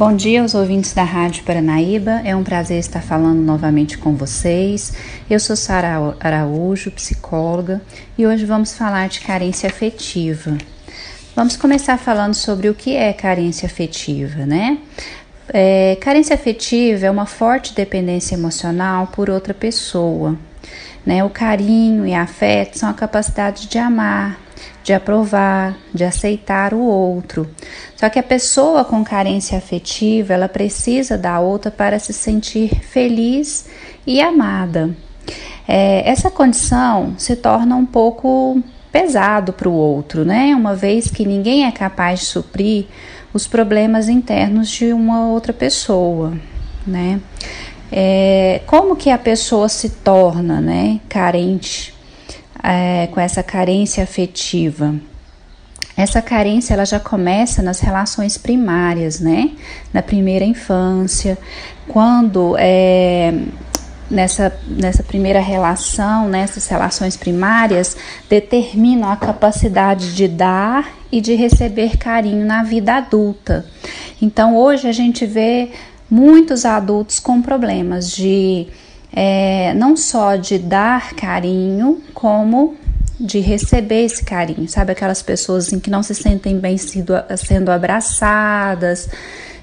Bom dia aos ouvintes da Rádio Paranaíba. É um prazer estar falando novamente com vocês. Eu sou Sara Araújo, psicóloga, e hoje vamos falar de carência afetiva. Vamos começar falando sobre o que é carência afetiva, né? É, carência afetiva é uma forte dependência emocional por outra pessoa. Né? O carinho e afeto são a capacidade de amar, de aprovar, de aceitar o outro. Só que a pessoa com carência afetiva, ela precisa da outra para se sentir feliz e amada. É, essa condição se torna um pouco pesado para o outro, né? Uma vez que ninguém é capaz de suprir os problemas internos de uma outra pessoa, né? É, como que a pessoa se torna, né, carente é, com essa carência afetiva. Essa carência ela já começa nas relações primárias, né? Na primeira infância, quando é, nessa, nessa primeira relação, nessas relações primárias, determinam a capacidade de dar e de receber carinho na vida adulta. Então, hoje a gente vê muitos adultos com problemas de é, não só de dar carinho, como de receber esse carinho, sabe? Aquelas pessoas assim, que não se sentem bem sendo, sendo abraçadas,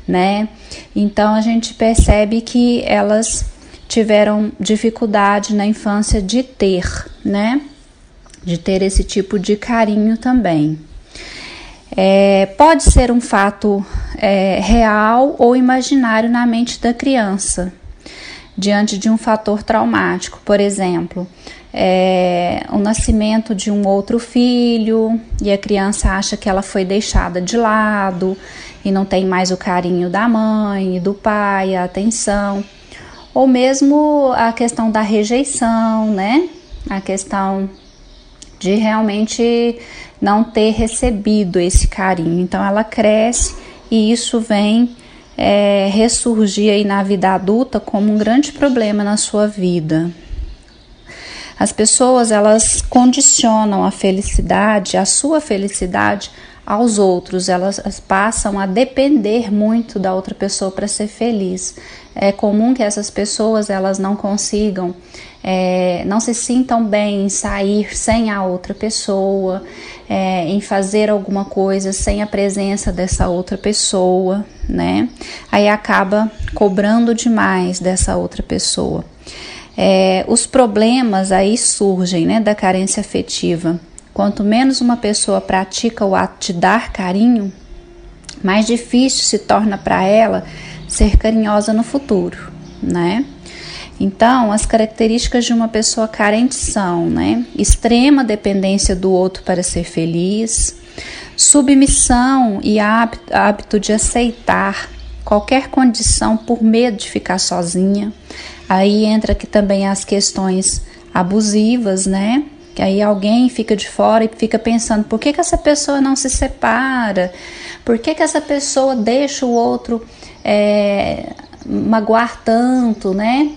né? Então a gente percebe que elas tiveram dificuldade na infância de ter, né? De ter esse tipo de carinho também. É, pode ser um fato é, real ou imaginário na mente da criança, diante de um fator traumático, por exemplo, é, o nascimento de um outro filho e a criança acha que ela foi deixada de lado e não tem mais o carinho da mãe do pai, a atenção, ou mesmo a questão da rejeição, né? A questão de realmente não ter recebido esse carinho. Então ela cresce e isso vem é, ressurgir aí na vida adulta como um grande problema na sua vida. As pessoas elas condicionam a felicidade, a sua felicidade aos outros, elas passam a depender muito da outra pessoa para ser feliz. É comum que essas pessoas elas não consigam, é, não se sintam bem em sair sem a outra pessoa, é, em fazer alguma coisa sem a presença dessa outra pessoa, né? Aí acaba cobrando demais dessa outra pessoa. É, os problemas aí surgem, né, da carência afetiva Quanto menos uma pessoa pratica o ato de dar carinho, mais difícil se torna para ela ser carinhosa no futuro, né? Então, as características de uma pessoa carente são, né? Extrema dependência do outro para ser feliz, submissão e hábito, de aceitar qualquer condição por medo de ficar sozinha. Aí entra aqui também as questões abusivas, né? Que aí alguém fica de fora e fica pensando: por que, que essa pessoa não se separa? Por que, que essa pessoa deixa o outro é, magoar tanto, né?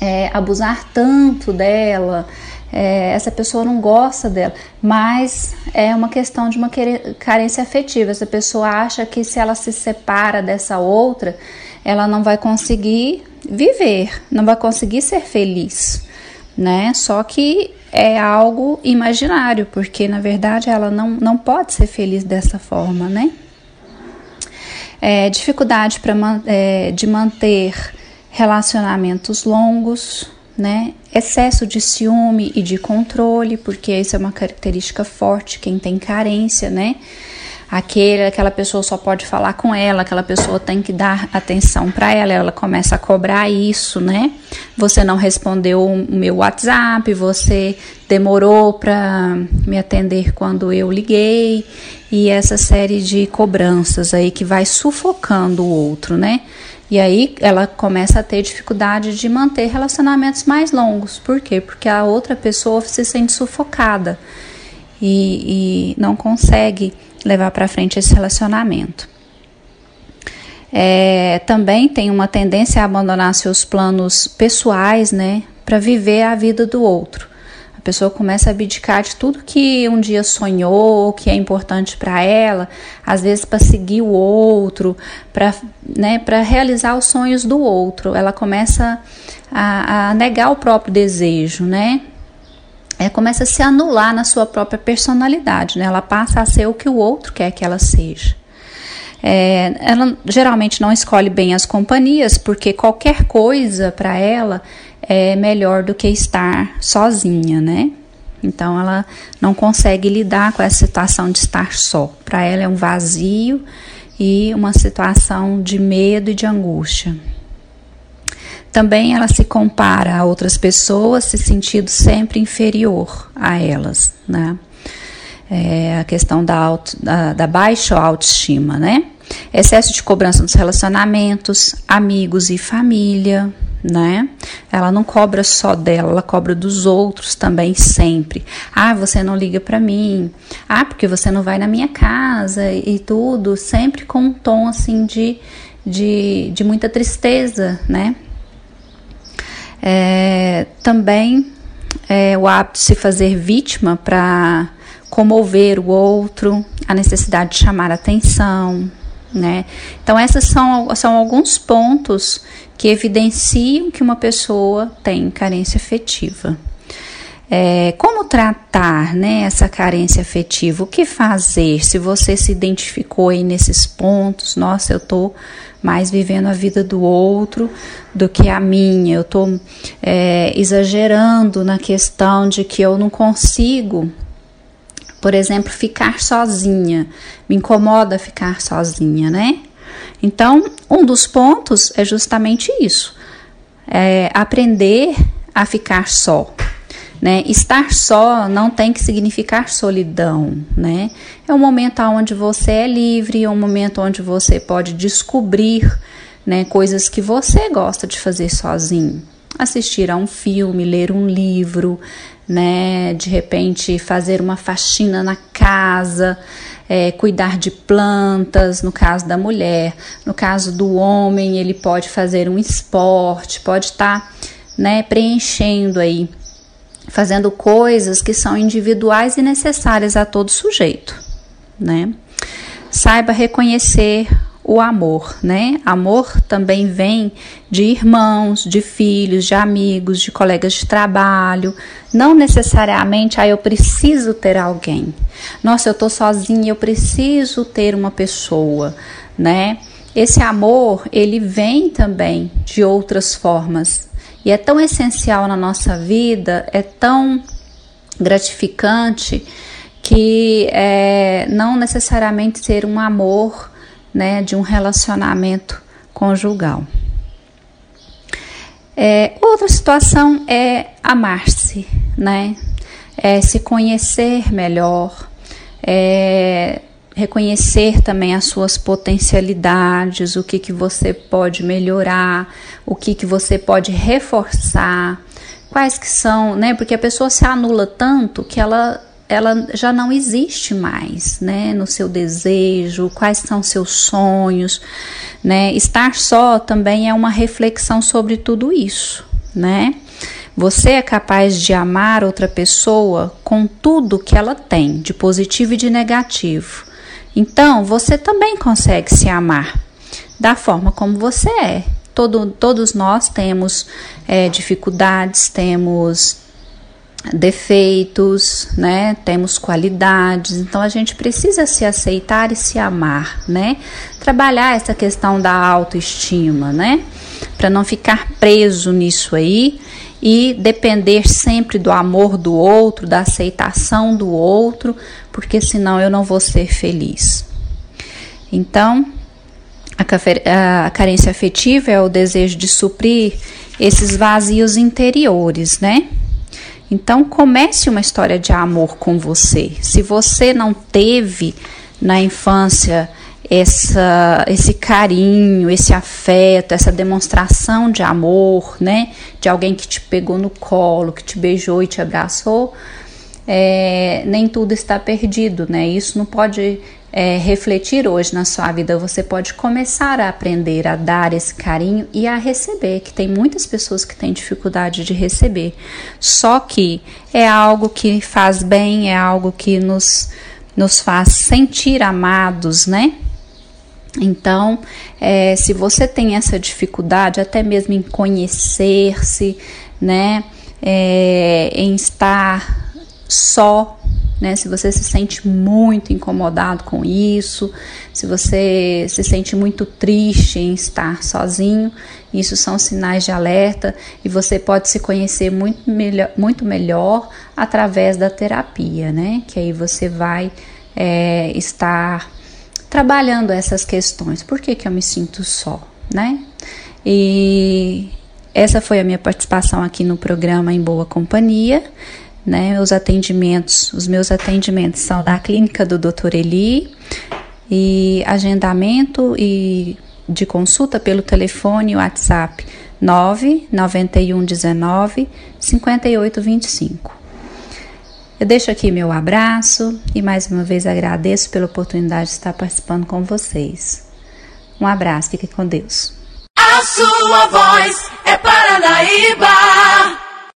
É, abusar tanto dela? É, essa pessoa não gosta dela, mas é uma questão de uma carência afetiva. Essa pessoa acha que se ela se separa dessa outra, ela não vai conseguir viver, não vai conseguir ser feliz, né? Só que é algo imaginário, porque na verdade ela não, não pode ser feliz dessa forma, né? É, dificuldade pra, é, de manter relacionamentos longos, né? Excesso de ciúme e de controle, porque isso é uma característica forte quem tem carência, né? aquele, aquela pessoa só pode falar com ela, aquela pessoa tem que dar atenção para ela, ela começa a cobrar isso, né? Você não respondeu o meu WhatsApp, você demorou para me atender quando eu liguei, e essa série de cobranças aí que vai sufocando o outro, né? E aí ela começa a ter dificuldade de manter relacionamentos mais longos. Por quê? Porque a outra pessoa se sente sufocada e, e não consegue levar para frente esse relacionamento. É, também tem uma tendência a abandonar seus planos pessoais, né, para viver a vida do outro. A pessoa começa a abdicar de tudo que um dia sonhou, que é importante para ela, às vezes para seguir o outro, para né, realizar os sonhos do outro. Ela começa a, a negar o próprio desejo, né? É, começa a se anular na sua própria personalidade, né? Ela passa a ser o que o outro quer que ela seja. É, ela geralmente não escolhe bem as companhias, porque qualquer coisa para ela é melhor do que estar sozinha, né? Então ela não consegue lidar com essa situação de estar só. Para ela é um vazio e uma situação de medo e de angústia. Também ela se compara a outras pessoas, se sentindo sempre inferior a elas, né? É a questão da, auto, da, da baixa autoestima, né? Excesso de cobrança nos relacionamentos, amigos e família, né? Ela não cobra só dela, ela cobra dos outros também sempre. Ah, você não liga para mim. Ah, porque você não vai na minha casa e tudo, sempre com um tom assim de, de, de muita tristeza, né? É, também é, o hábito de se fazer vítima para comover o outro, a necessidade de chamar atenção, né? Então, esses são, são alguns pontos que evidenciam que uma pessoa tem carência afetiva. É, como tratar né, essa carência afetiva? O que fazer se você se identificou aí nesses pontos? Nossa, eu estou mais vivendo a vida do outro do que a minha, eu estou é, exagerando na questão de que eu não consigo por exemplo, ficar sozinha. Me incomoda ficar sozinha, né? Então, um dos pontos é justamente isso: é aprender a ficar só. Né? Estar só não tem que significar solidão, né? É um momento onde você é livre, é um momento onde você pode descobrir né, coisas que você gosta de fazer sozinho. Assistir a um filme, ler um livro, né? De repente fazer uma faxina na casa, é, cuidar de plantas, no caso da mulher. No caso do homem, ele pode fazer um esporte, pode estar, tá, né, preenchendo aí, fazendo coisas que são individuais e necessárias a todo sujeito, né? Saiba reconhecer o amor, né? Amor também vem de irmãos, de filhos, de amigos, de colegas de trabalho. Não necessariamente, ah, eu preciso ter alguém. Nossa, eu tô sozinha, eu preciso ter uma pessoa, né? Esse amor, ele vem também de outras formas. E é tão essencial na nossa vida, é tão gratificante que é, não necessariamente ser um amor né, de um relacionamento conjugal. É, outra situação é amar-se, né? É se conhecer melhor, é reconhecer também as suas potencialidades, o que, que você pode melhorar, o que, que você pode reforçar, quais que são, né? Porque a pessoa se anula tanto que ela ela já não existe mais, né, no seu desejo, quais são seus sonhos, né? Estar só também é uma reflexão sobre tudo isso, né? Você é capaz de amar outra pessoa com tudo que ela tem, de positivo e de negativo. Então, você também consegue se amar da forma como você é. Todo, todos nós temos é, dificuldades, temos defeitos, né? Temos qualidades, então a gente precisa se aceitar e se amar, né? Trabalhar essa questão da autoestima, né? Para não ficar preso nisso aí e depender sempre do amor do outro, da aceitação do outro, porque senão eu não vou ser feliz. Então, a carência afetiva é o desejo de suprir esses vazios interiores, né? Então comece uma história de amor com você. Se você não teve na infância essa, esse carinho, esse afeto, essa demonstração de amor, né? De alguém que te pegou no colo, que te beijou e te abraçou. é, nem tudo está perdido, né? Isso não pode é, refletir hoje na sua vida. Você pode começar a aprender a dar esse carinho e a receber, que tem muitas pessoas que têm dificuldade de receber. Só que é algo que faz bem, é algo que nos, nos faz sentir amados, né? Então, é, se você tem essa dificuldade, até mesmo em conhecer-se, né, é, em estar só, né? Se você se sente muito incomodado com isso, se você se sente muito triste em estar sozinho, isso são sinais de alerta e você pode se conhecer muito melhor, muito melhor através da terapia, né? Que aí você vai é, estar trabalhando essas questões. Por que, que eu me sinto só, né? E essa foi a minha participação aqui no programa Em Boa Companhia né? Os atendimentos, os meus atendimentos são da clínica do Dr. Eli e agendamento e de consulta pelo telefone WhatsApp 991 19 58 25. Eu deixo aqui meu abraço e mais uma vez agradeço pela oportunidade de estar participando com vocês. Um abraço, fique com Deus. A sua voz é Paranaíba.